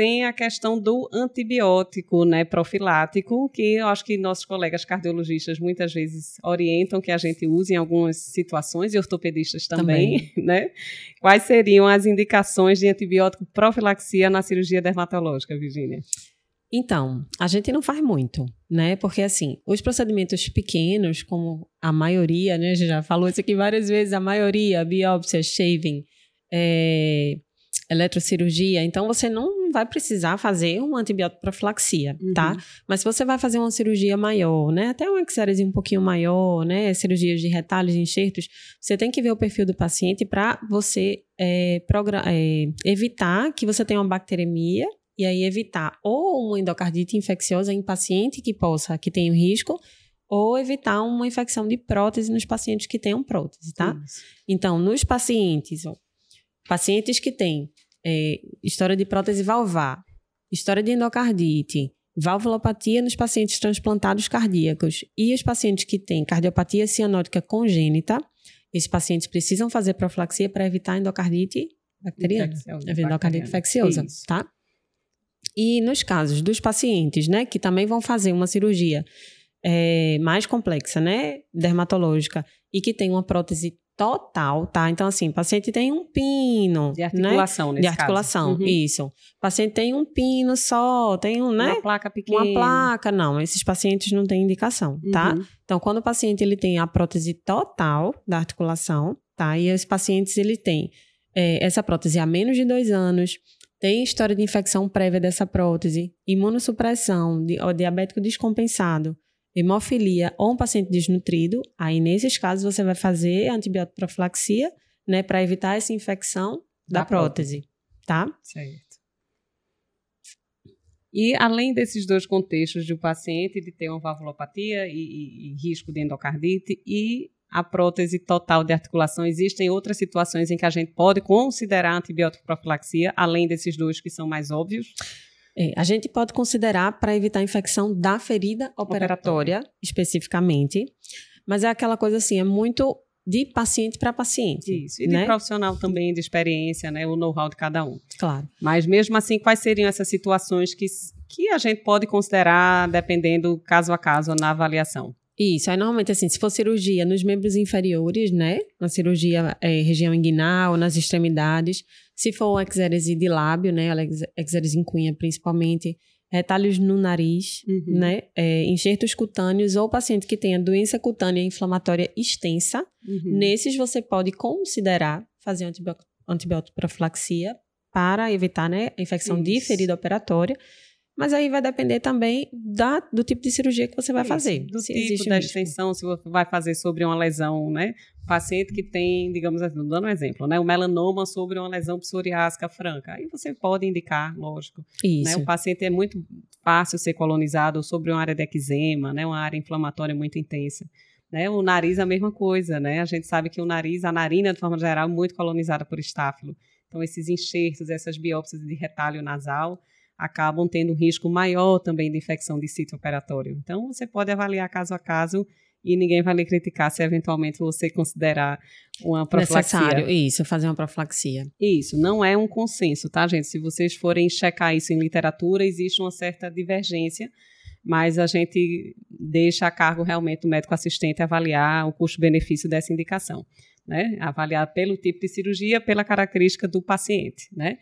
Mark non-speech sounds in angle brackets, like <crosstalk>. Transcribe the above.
tem a questão do antibiótico, né, profilático, que eu acho que nossos colegas cardiologistas muitas vezes orientam que a gente use em algumas situações, e ortopedistas também, também. <laughs> né? Quais seriam as indicações de antibiótico profilaxia na cirurgia dermatológica, Virginia? Então, a gente não faz muito, né? Porque, assim, os procedimentos pequenos, como a maioria, né? A gente já falou isso aqui várias vezes, a maioria, biópsia, shaving, é, eletrocirurgia, então você não vai precisar fazer uma antibiótico profilaxia, uhum. tá? Mas se você vai fazer uma cirurgia maior, né? Até uma exérese um pouquinho maior, né? Cirurgias de retalhos, de enxertos, você tem que ver o perfil do paciente para você é, é, evitar que você tenha uma bacteremia e aí evitar ou uma endocardite infecciosa em paciente que possa, que tenha risco, ou evitar uma infecção de prótese nos pacientes que tenham prótese, tá? Isso. Então, nos pacientes, pacientes que têm é, história de prótese valvar, história de endocardite, valvulopatia nos pacientes transplantados cardíacos e os pacientes que têm cardiopatia cianótica congênita, esses pacientes precisam fazer profilaxia para evitar endocardite bacteriana, infecciosa, endocardite infecciosa, Isso. tá? E nos casos dos pacientes, né, que também vão fazer uma cirurgia é, mais complexa, né, dermatológica, e que tem uma prótese total, tá? Então, assim, o paciente tem um pino. De articulação, né? De articulação, uhum. isso. O paciente tem um pino só, tem um, né? Uma placa pequena. Uma placa, não. Esses pacientes não têm indicação, tá? Uhum. Então, quando o paciente ele tem a prótese total da articulação, tá? E os pacientes, ele tem é, essa prótese há menos de dois anos, tem história de infecção prévia dessa prótese, imunossupressão, di diabético descompensado, hemofilia ou um paciente desnutrido, aí nesses casos você vai fazer antibiótico profilaxia, né, para evitar essa infecção da, da prótese, prótese, tá? Certo. E além desses dois contextos de o paciente de ter uma valvulopatia e, e, e risco de endocardite e a prótese total de articulação. Existem outras situações em que a gente pode considerar antibiótico profilaxia, além desses dois que são mais óbvios? É, a gente pode considerar para evitar a infecção da ferida operatória, operatória, especificamente, mas é aquela coisa assim, é muito de paciente para paciente. Isso, e de né? profissional também, de experiência, né, o know-how de cada um. Claro. Mas mesmo assim, quais seriam essas situações que, que a gente pode considerar, dependendo caso a caso, na avaliação? Isso, aí normalmente assim, se for cirurgia nos membros inferiores, né, na cirurgia é, região inguinal, nas extremidades, se for uma exérese de lábio, né, exérese em cunha principalmente, retalhos no nariz, uhum. né, é, enxertos cutâneos ou paciente que tenha doença cutânea inflamatória extensa, uhum. nesses você pode considerar fazer antibiótico, antibiótico profilaxia para evitar, né, a infecção Isso. de ferida operatória. Mas aí vai depender também da, do tipo de cirurgia que você vai Isso, fazer. Do tipo da extensão, se você vai fazer sobre uma lesão, né? Paciente que tem, digamos assim, dando um exemplo, né? O melanoma sobre uma lesão psoriásica franca. Aí você pode indicar, lógico. Isso. Né? O paciente é muito fácil ser colonizado sobre uma área de eczema, né? Uma área inflamatória muito intensa. Né? O nariz é a mesma coisa, né? A gente sabe que o nariz, a narina, de forma geral, é muito colonizada por estáfilo. Então, esses enxertos, essas biópsias de retalho nasal, acabam tendo um risco maior também de infecção de sítio operatório. Então, você pode avaliar caso a caso e ninguém vai lhe criticar se eventualmente você considerar uma profilaxia. Necessário, isso, fazer uma profilaxia. Isso, não é um consenso, tá, gente? Se vocês forem checar isso em literatura, existe uma certa divergência, mas a gente deixa a cargo realmente do médico assistente avaliar o custo-benefício dessa indicação. Né? Avaliar pelo tipo de cirurgia, pela característica do paciente, né?